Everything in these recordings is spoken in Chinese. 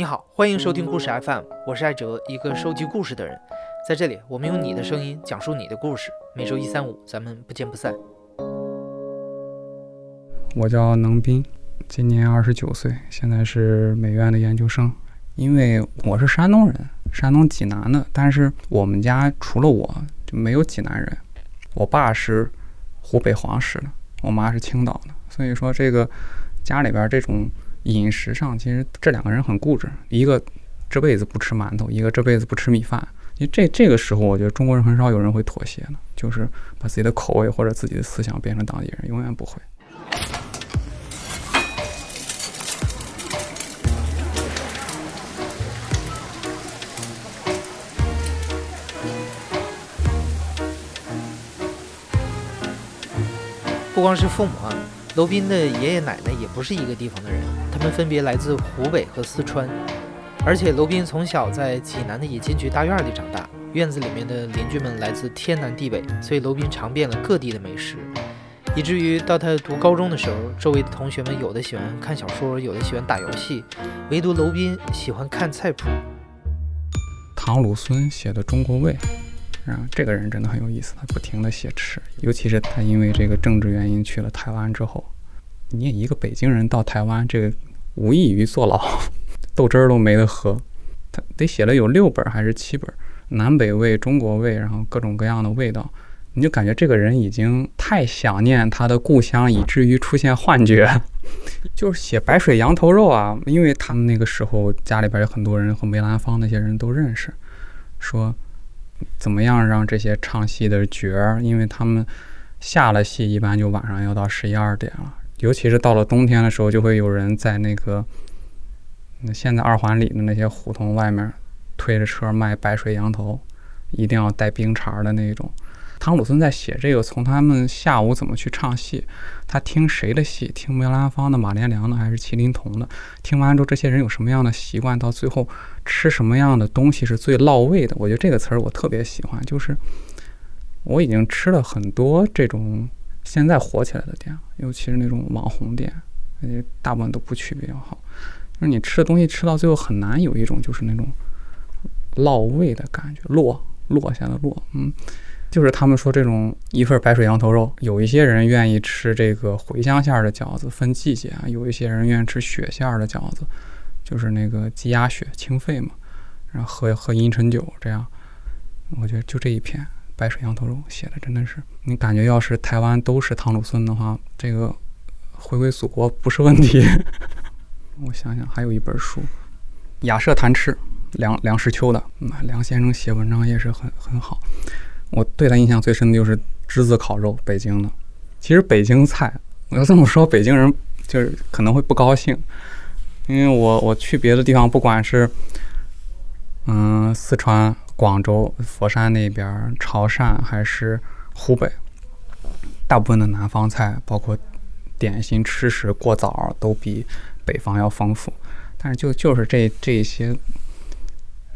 你好，欢迎收听故事 FM，我是艾哲，一个收集故事的人。在这里，我们用你的声音讲述你的故事。每周一、三、五，咱们不见不散。我叫能斌，今年二十九岁，现在是美院的研究生。因为我是山东人，山东济南的，但是我们家除了我就没有济南人。我爸是湖北黄石的，我妈是青岛的，所以说这个家里边这种饮食上，其实这两个人很固执，一个这辈子不吃馒头，一个这辈子不吃米饭。因为这这个时候，我觉得中国人很少有人会妥协的，就是把自己的口味或者自己的思想变成当地人，永远不会。不光是父母啊，娄斌的爷爷奶奶也不是一个地方的人，他们分别来自湖北和四川。而且娄斌从小在济南的冶金局大院里长大，院子里面的邻居们来自天南地北，所以娄斌尝遍了各地的美食，以至于到他读高中的时候，周围的同学们有的喜欢看小说，有的喜欢打游戏，唯独娄斌喜欢看菜谱。唐鲁孙写的《中国味》。啊，这个人真的很有意思，他不停的写吃，尤其是他因为这个政治原因去了台湾之后，你也一个北京人到台湾，这个无异于坐牢，豆汁儿都没得喝。他得写了有六本还是七本，南北味、中国味，然后各种各样的味道，你就感觉这个人已经太想念他的故乡，以至于出现幻觉。就是写白水羊头肉啊，因为他们那个时候家里边有很多人和梅兰芳那些人都认识，说。怎么样让这些唱戏的角儿？因为他们下了戏，一般就晚上要到十一二点了。尤其是到了冬天的时候，就会有人在那个现在二环里的那些胡同外面推着车卖白水羊头，一定要带冰碴的那种。汤鲁孙在写这个，从他们下午怎么去唱戏，他听谁的戏，听梅兰芳的、马连良的还是麒麟童的？听完之后，这些人有什么样的习惯？到最后吃什么样的东西是最落胃的？我觉得这个词儿我特别喜欢，就是我已经吃了很多这种现在火起来的店，尤其是那种网红店，且大部分都不去比较好。就是你吃的东西吃到最后很难有一种就是那种落胃的感觉，落落下的落，嗯。就是他们说这种一份白水羊头肉，有一些人愿意吃这个茴香馅儿的饺子，分季节啊；有一些人愿意吃血馅儿的饺子，就是那个鸡鸭血清肺嘛，然后喝喝阴沉酒这样。我觉得就这一篇白水羊头肉写的真的是，你感觉要是台湾都是唐鲁孙的话，这个回归祖国不是问题。我想想，还有一本书《雅舍谈吃》，梁梁实秋的，嗯梁先生写文章也是很很好。我对他印象最深的就是栀子烤肉，北京的。其实北京菜，我要这么说，北京人就是可能会不高兴，因为我我去别的地方，不管是嗯四川、广州、佛山那边、潮汕还是湖北，大部分的南方菜，包括点心、吃食、过早，都比北方要丰富。但是就就是这这些。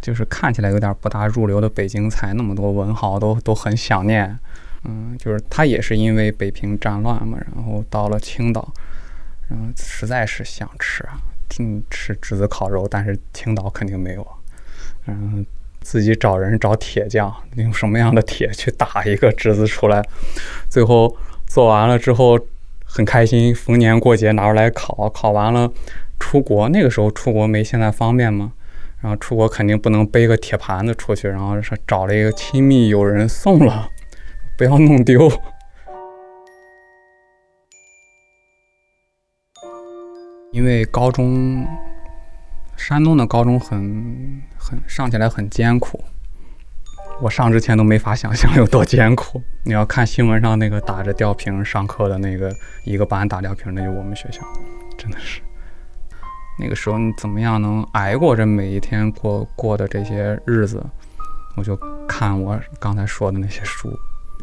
就是看起来有点不大入流的北京菜，那么多文豪都都很想念。嗯，就是他也是因为北平战乱嘛，然后到了青岛，然后实在是想吃啊，嗯，吃栀子烤肉，但是青岛肯定没有。嗯，自己找人找铁匠，用什么样的铁去打一个栀子出来？最后做完了之后很开心，逢年过节拿出来烤，烤完了出国。那个时候出国没现在方便吗？然后出国肯定不能背个铁盘子出去，然后是找了一个亲密友人送了，不要弄丢。因为高中，山东的高中很很上起来很艰苦，我上之前都没法想象有多艰苦。你要看新闻上那个打着吊瓶上课的那个一个班打吊瓶，那就我们学校，真的是。那个时候你怎么样能挨过这每一天过过的这些日子？我就看我刚才说的那些书，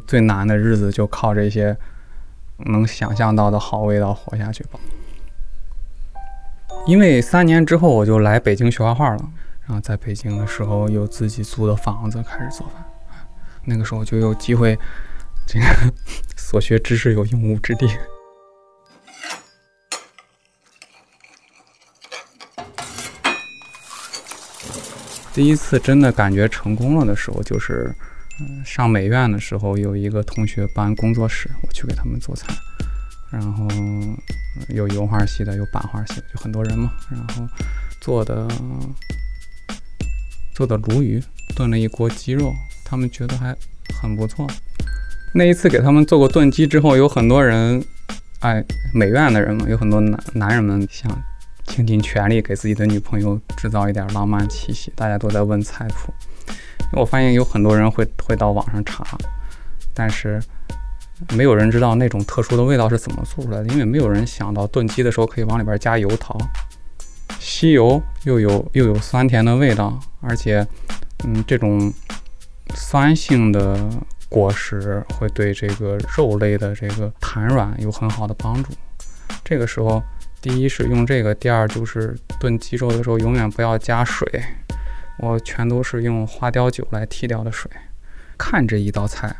最难的日子就靠这些能想象到的好味道活下去吧。因为三年之后我就来北京学画画了，然后在北京的时候有自己租的房子开始做饭，那个时候就有机会，这个 所学知识有用武之地。第一次真的感觉成功了的时候，就是嗯上美院的时候，有一个同学办工作室，我去给他们做菜，然后有油画系的，有版画系的，就很多人嘛，然后做的做的鲈鱼，炖了一锅鸡肉，他们觉得还很不错。那一次给他们做过炖鸡之后，有很多人，哎，美院的人嘛，有很多男男人们想倾尽全力给自己的女朋友制造一点浪漫气息，大家都在问菜谱。我发现有很多人会会到网上查，但是没有人知道那种特殊的味道是怎么做出来的，因为没有人想到炖鸡的时候可以往里边加油桃，吸油又有又有酸甜的味道，而且，嗯，这种酸性的。果实会对这个肉类的这个弹软有很好的帮助。这个时候，第一是用这个，第二就是炖鸡肉的时候永远不要加水，我全都是用花雕酒来替掉的水。看这一道菜，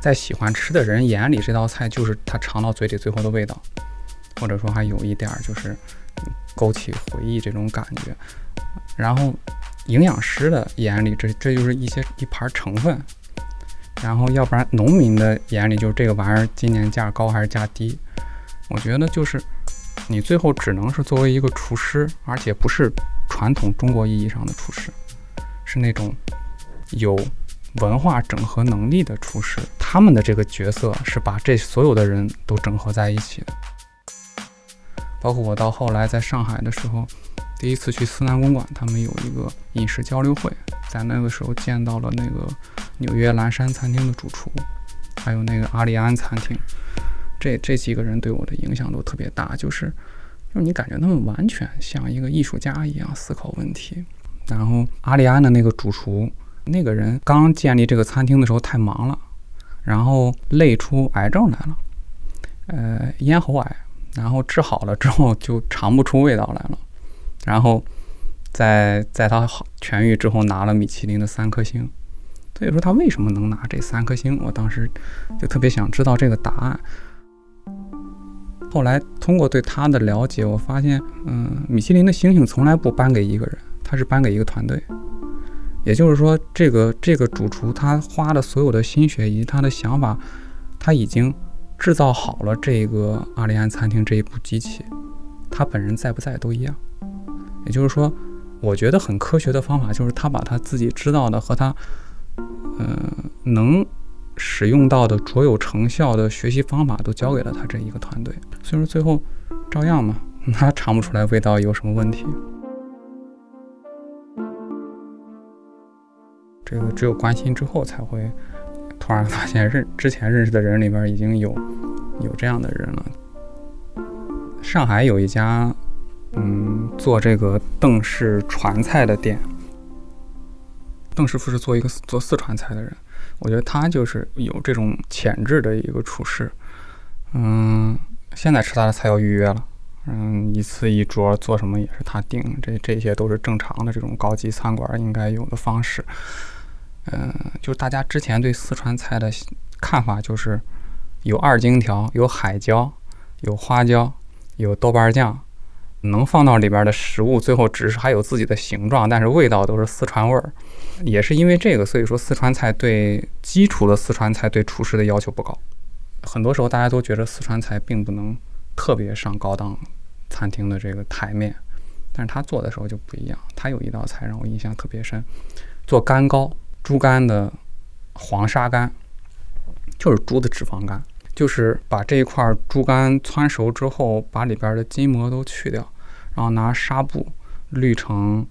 在喜欢吃的人眼里，这道菜就是他尝到嘴里最后的味道，或者说还有一点儿就是勾起回忆这种感觉。然后，营养师的眼里，这这就是一些一盘成分。然后，要不然农民的眼里就是这个玩意儿今年价高还是价低？我觉得就是你最后只能是作为一个厨师，而且不是传统中国意义上的厨师，是那种有文化整合能力的厨师。他们的这个角色是把这所有的人都整合在一起的。包括我到后来在上海的时候，第一次去思南公馆，他们有一个饮食交流会，在那个时候见到了那个。纽约蓝山餐厅的主厨，还有那个阿里安餐厅，这这几个人对我的影响都特别大。就是，就是你感觉他们完全像一个艺术家一样思考问题。然后阿里安的那个主厨，那个人刚建立这个餐厅的时候太忙了，然后累出癌症来了，呃，咽喉癌。然后治好了之后就尝不出味道来了。然后在在他痊愈之后拿了米其林的三颗星。所以说他为什么能拿这三颗星？我当时就特别想知道这个答案。后来通过对他的了解，我发现，嗯，米其林的星星从来不颁给一个人，他是颁给一个团队。也就是说，这个这个主厨他花的所有的心血以及他的想法，他已经制造好了这个阿里安餐厅这一部机器，他本人在不在都一样。也就是说，我觉得很科学的方法就是他把他自己知道的和他。嗯，能使用到的卓有成效的学习方法都交给了他这一个团队，所以说最后照样嘛，他尝不出来味道有什么问题。这个只有关心之后才会突然发现认之前认识的人里边已经有有这样的人了。上海有一家嗯做这个邓氏传菜的店。邓师傅是做一个做四川菜的人，我觉得他就是有这种潜质的一个厨师。嗯，现在吃他的菜要预约了，嗯，一次一桌做什么也是他定，这这些都是正常的这种高级餐馆应该有的方式。嗯，就大家之前对四川菜的看法就是有二荆条，有海椒，有花椒，有豆瓣酱。能放到里边的食物，最后只是还有自己的形状，但是味道都是四川味儿。也是因为这个，所以说四川菜对基础的四川菜对厨师的要求不高。很多时候大家都觉得四川菜并不能特别上高档餐厅的这个台面，但是他做的时候就不一样。他有一道菜让我印象特别深，做干糕，猪肝的黄沙干，就是猪的脂肪肝。就是把这一块猪肝汆熟之后，把里边的筋膜都去掉，然后拿纱布滤成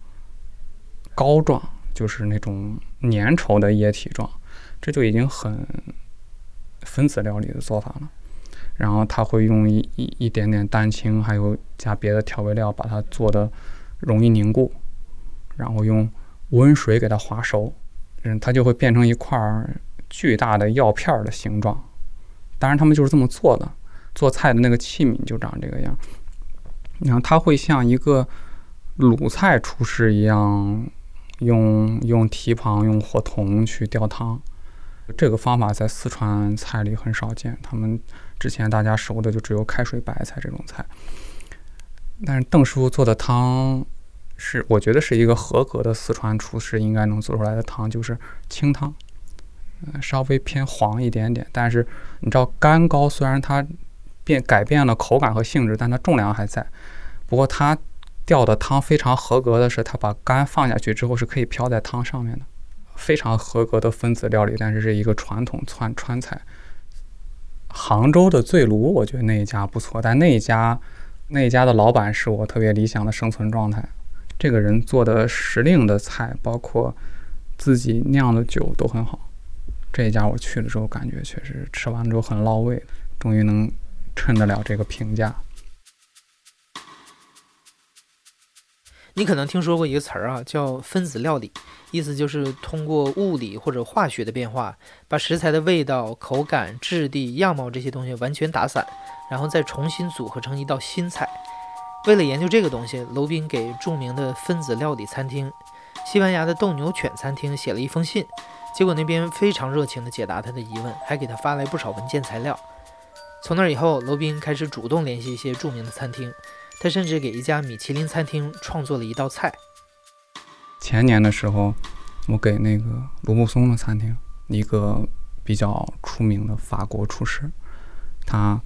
膏状，就是那种粘稠的液体状，这就已经很分子料理的做法了。然后他会用一一一点点蛋清，还有加别的调味料，把它做的容易凝固，然后用温水给它划熟，嗯，它就会变成一块巨大的药片的形状。当然，他们就是这么做的。做菜的那个器皿就长这个样。然后他会像一个鲁菜厨师一样，用用蹄膀、用火筒去吊汤。这个方法在四川菜里很少见。他们之前大家熟的就只有开水白菜这种菜。但是邓师傅做的汤是我觉得是一个合格的四川厨师应该能做出来的汤，就是清汤，稍微偏黄一点点。但是你知道干糕虽然它变改变了口感和性质，但它重量还在。不过它吊的汤非常合格的是，它把干放下去之后是可以飘在汤上面的，非常合格的分子料理。但是是一个传统川川菜。杭州的醉炉，我觉得那一家不错，但那一家那一家的老板是我特别理想的生存状态。这个人做的时令的菜，包括自己酿的酒都很好。这一家我去了之后，感觉确实吃完之后很落胃，终于能衬得了这个评价。你可能听说过一个词儿啊，叫分子料理，意思就是通过物理或者化学的变化，把食材的味道、口感、质地、样貌这些东西完全打散，然后再重新组合成一道新菜。为了研究这个东西，娄斌给著名的分子料理餐厅——西班牙的斗牛犬餐厅写了一封信，结果那边非常热情地解答他的疑问，还给他发来不少文件材料。从那以后，罗宾开始主动联系一些著名的餐厅。他甚至给一家米其林餐厅创作了一道菜。前年的时候，我给那个卢布松的餐厅，一个比较出名的法国厨师，他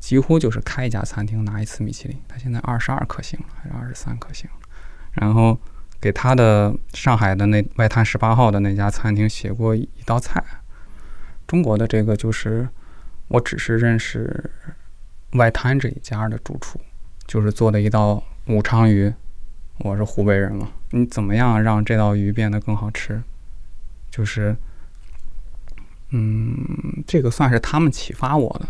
几乎就是开一家餐厅拿一次米其林。他现在二十二颗星了，还是二十三颗星？然后给他的上海的那外滩十八号的那家餐厅写过一道菜。中国的这个就是，我只是认识外滩这一家的主厨。就是做的一道武昌鱼，我是湖北人嘛，你怎么样让这道鱼变得更好吃？就是，嗯，这个算是他们启发我的。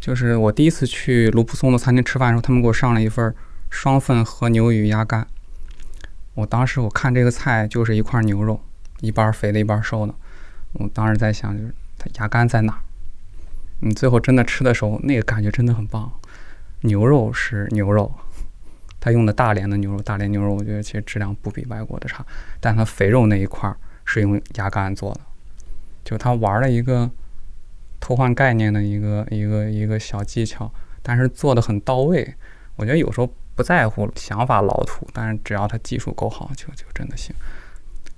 就是我第一次去卢浦松的餐厅吃饭的时候，他们给我上了一份双份和牛鱼鸭肝。我当时我看这个菜就是一块牛肉，一半肥的，一半瘦的。我当时在想，就是它牙干在哪儿？你最后真的吃的时候，那个感觉真的很棒。牛肉是牛肉，他用的大连的牛肉，大连牛肉我觉得其实质量不比外国的差，但它肥肉那一块儿是用牙干做的，就他玩了一个偷换概念的一个一个一个小技巧，但是做的很到位。我觉得有时候不在乎想法老土，但是只要他技术够好，就就真的行。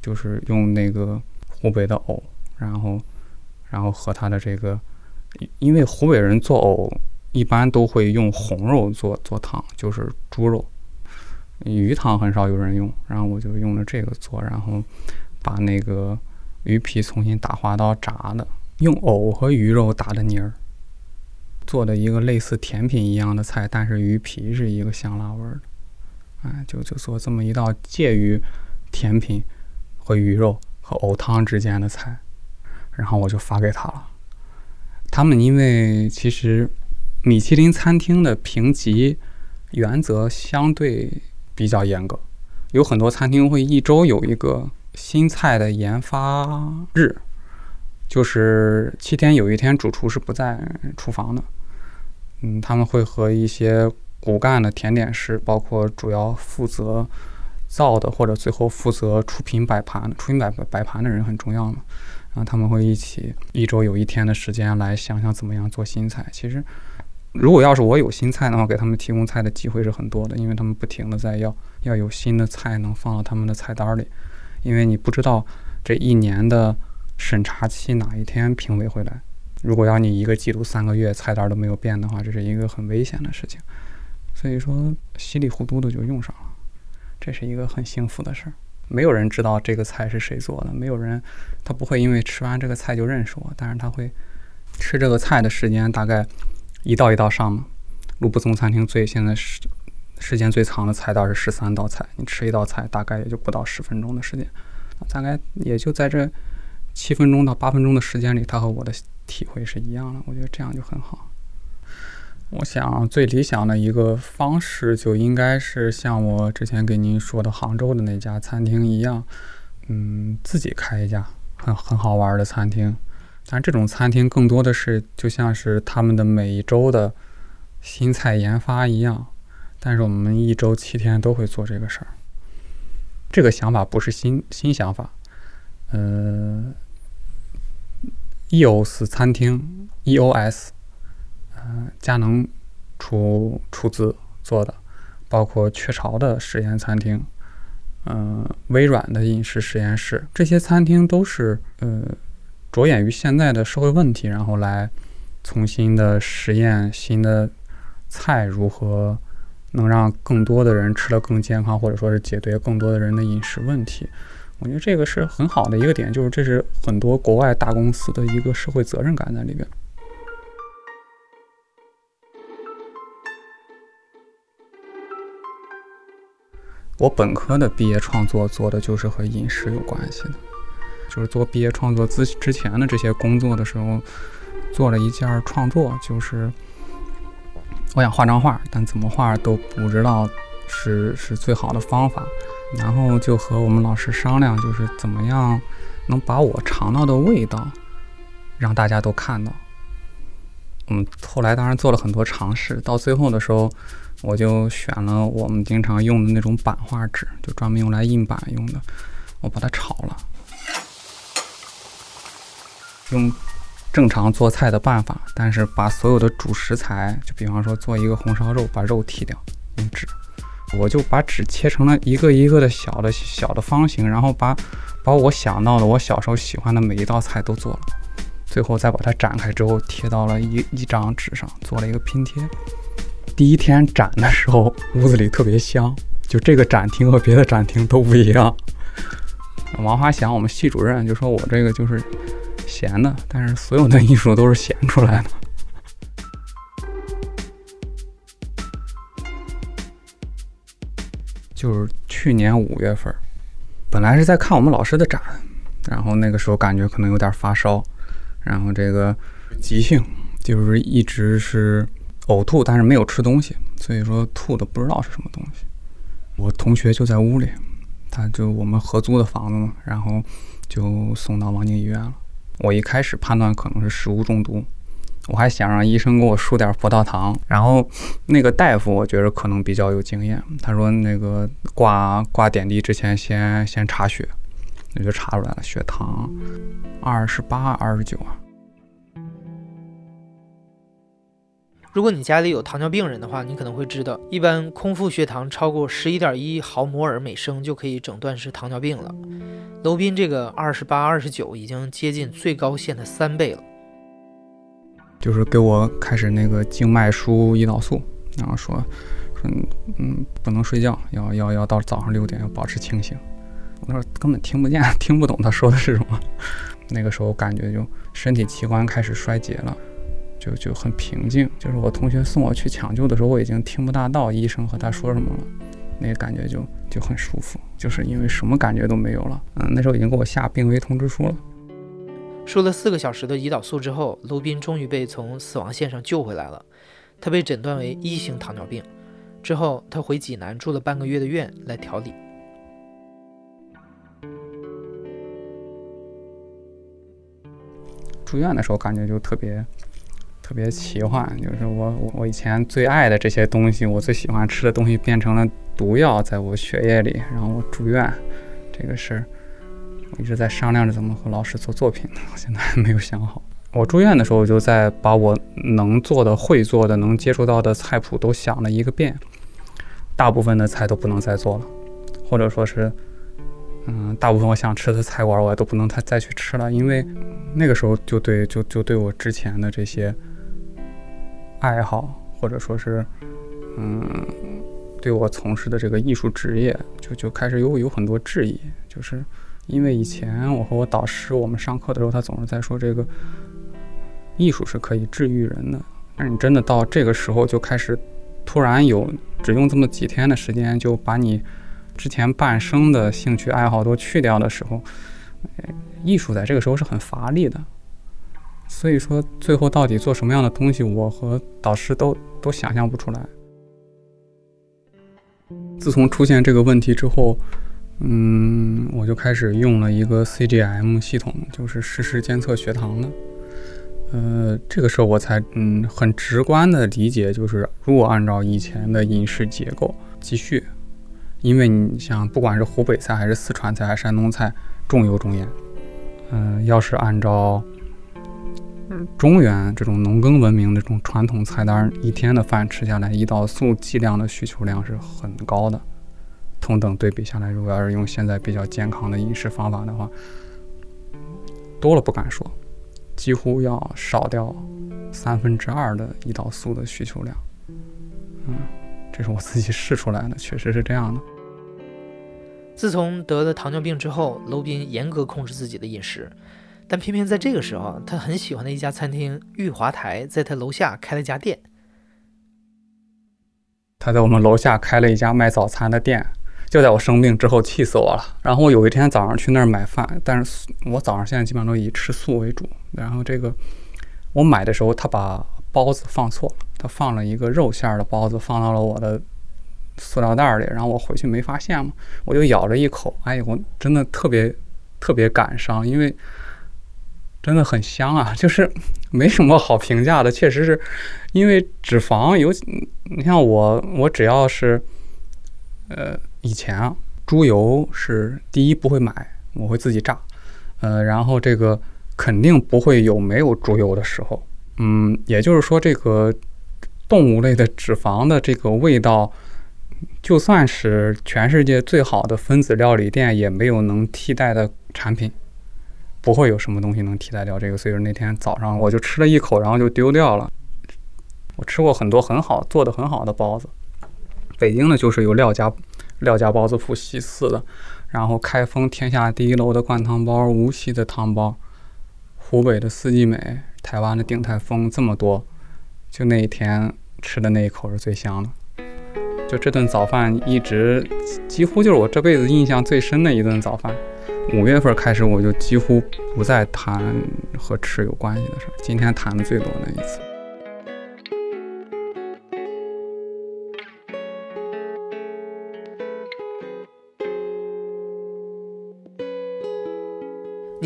就是用那个湖北的藕，然后然后和他的这个，因为湖北人做藕。一般都会用红肉做做汤，就是猪肉，鱼汤很少有人用。然后我就用了这个做，然后把那个鱼皮重新打花刀炸的，用藕和鱼肉打的泥儿，做的一个类似甜品一样的菜，但是鱼皮是一个香辣味儿的。哎，就就做这么一道介于甜品和鱼肉和藕汤之间的菜，然后我就发给他了。他们因为其实。米其林餐厅的评级原则相对比较严格，有很多餐厅会一周有一个新菜的研发日，就是七天有一天主厨是不在厨房的。嗯，他们会和一些骨干的甜点师，包括主要负责造的或者最后负责出品摆盘、出品摆摆盘的人很重要嘛。然后他们会一起一周有一天的时间来想想怎么样做新菜。其实。如果要是我有新菜的话，给他们提供菜的机会是很多的，因为他们不停的在要要有新的菜能放到他们的菜单里，因为你不知道这一年的审查期哪一天评委会来。如果要你一个季度三个月菜单都没有变的话，这是一个很危险的事情。所以说稀里糊涂的就用上了，这是一个很幸福的事儿。没有人知道这个菜是谁做的，没有人他不会因为吃完这个菜就认识我，但是他会吃这个菜的时间大概。一道一道上嘛，卢布松餐厅最现在时时间最长的菜单是十三道菜，你吃一道菜大概也就不到十分钟的时间，大概也就在这七分钟到八分钟的时间里，他和我的体会是一样的，我觉得这样就很好。我想最理想的一个方式就应该是像我之前给您说的杭州的那家餐厅一样，嗯，自己开一家很很好玩的餐厅。但这种餐厅更多的是就像是他们的每一周的新菜研发一样，但是我们一周七天都会做这个事儿。这个想法不是新新想法，呃，EOS 餐厅 EOS，呃，佳能出出资做的，包括雀巢的实验餐厅，呃微软的饮食实验室，这些餐厅都是呃着眼于现在的社会问题，然后来重新的实验新的菜如何能让更多的人吃得更健康，或者说是解决更多的人的饮食问题。我觉得这个是很好的一个点，就是这是很多国外大公司的一个社会责任感在里边。我本科的毕业创作做的就是和饮食有关系的，就是做毕业创作之之前的这些工作的时候，做了一件创作，就是我想画张画，但怎么画都不知道是是最好的方法，然后就和我们老师商量，就是怎么样能把我尝到的味道让大家都看到。嗯，后来当然做了很多尝试，到最后的时候。我就选了我们经常用的那种版画纸，就专门用来印版用的。我把它炒了，用正常做菜的办法，但是把所有的主食材，就比方说做一个红烧肉，把肉剔掉，用纸，我就把纸切成了一个一个的小的小的方形，然后把把我想到的我小时候喜欢的每一道菜都做了，最后再把它展开之后贴到了一一张纸上，做了一个拼贴。第一天展的时候，屋子里特别香，就这个展厅和别的展厅都不一样。王华祥，我们系主任就说我这个就是闲的，但是所有的艺术都是闲出来的。就是去年五月份，本来是在看我们老师的展，然后那个时候感觉可能有点发烧，然后这个急性就是一直是。呕吐，但是没有吃东西，所以说吐的不知道是什么东西。我同学就在屋里，他就我们合租的房子嘛，然后就送到望京医院了。我一开始判断可能是食物中毒，我还想让医生给我输点葡萄糖。然后那个大夫我觉得可能比较有经验，他说那个挂挂点滴之前先先查血，那就查出来了，血糖二十八、二十九啊。如果你家里有糖尿病人的话，你可能会知道，一般空腹血糖超过十一点一毫摩尔每升就可以诊断是糖尿病了。娄斌这个二十八、二十九已经接近最高线的三倍了。就是给我开始那个静脉输胰岛素，然后说说嗯不能睡觉，要要要到早上六点要保持清醒。我那根本听不见，听不懂他说的是什么。那个时候感觉就身体器官开始衰竭了。就就很平静，就是我同学送我去抢救的时候，我已经听不大到医生和他说什么了，那个感觉就就很舒服，就是因为什么感觉都没有了。嗯，那时候已经给我下病危通知书了。输了四个小时的胰岛素之后，卢斌终于被从死亡线上救回来了。他被诊断为一型糖尿病，之后他回济南住了半个月的院来调理。住院的时候感觉就特别。特别奇幻，就是我我我以前最爱的这些东西，我最喜欢吃的东西变成了毒药，在我血液里，然后我住院，这个事儿我一直在商量着怎么和老师做作品，我 现在还没有想好。我住院的时候，我就在把我能做的、会做的、能接触到的菜谱都想了一个遍，大部分的菜都不能再做了，或者说是，嗯，大部分我想吃的菜馆我都不能再再去吃了，因为那个时候就对就就对我之前的这些。爱好，或者说是，嗯，对我从事的这个艺术职业，就就开始有有很多质疑，就是因为以前我和我导师，我们上课的时候，他总是在说这个艺术是可以治愈人的，但是你真的到这个时候就开始突然有只用这么几天的时间就把你之前半生的兴趣爱好都去掉的时候，艺术在这个时候是很乏力的。所以说，最后到底做什么样的东西，我和导师都都想象不出来。自从出现这个问题之后，嗯，我就开始用了一个 CGM 系统，就是实时监测血糖的。呃，这个时候我才嗯很直观的理解，就是如果按照以前的饮食结构继续，因为你想不管是湖北菜还是四川菜还是山东菜，重油重盐，嗯，要是按照中原这种农耕文明的这种传统菜单，一天的饭吃下来，胰岛素剂量的需求量是很高的，同等对比下来，如果要是用现在比较健康的饮食方法的话，多了不敢说，几乎要少掉三分之二的胰岛素的需求量。嗯，这是我自己试出来的，确实是这样的。自从得了糖尿病之后，娄斌严格控制自己的饮食，但偏偏在这个时候，他很喜欢的一家餐厅玉华台在他楼下开了家店。他在我们楼下开了一家卖早餐的店，就在我生病之后，气死我了。然后我有一天早上去那儿买饭，但是我早上现在基本上都以吃素为主。然后这个我买的时候，他把包子放错了，他放了一个肉馅儿的包子放到了我的塑料袋里，然后我回去没发现嘛，我就咬了一口，哎呦，我真的特别特别感伤，因为真的很香啊，就是没什么好评价的，确实是因为脂肪有。你像我，我只要是，呃，以前啊，猪油是第一不会买，我会自己榨，呃，然后这个肯定不会有没有猪油的时候，嗯，也就是说，这个动物类的脂肪的这个味道，就算是全世界最好的分子料理店，也没有能替代的产品，不会有什么东西能替代掉这个。所以说那天早上我就吃了一口，然后就丢掉了。我吃过很多很好做的很好的包子，北京的就是有廖家廖家包子铺西四的，然后开封天下第一楼的灌汤包，无锡的汤包，湖北的四季美，台湾的鼎泰丰，这么多，就那一天吃的那一口是最香的。就这顿早饭一直几乎就是我这辈子印象最深的一顿早饭。五月份开始我就几乎不再谈和吃有关系的事儿，今天谈的最多的一次。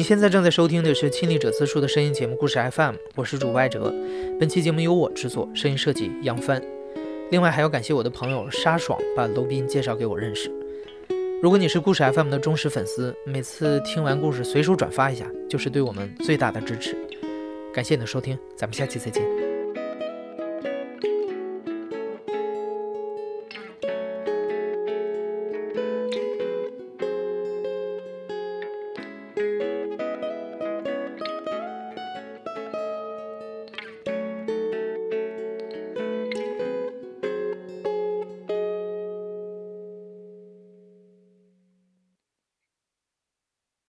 你现在正在收听的是亲历者自述的声音节目故事 FM，我是主播艾哲。本期节目由我制作，声音设计杨帆。另外还要感谢我的朋友沙爽把楼斌介绍给我认识。如果你是故事 FM 的忠实粉丝，每次听完故事随手转发一下，就是对我们最大的支持。感谢你的收听，咱们下期再见。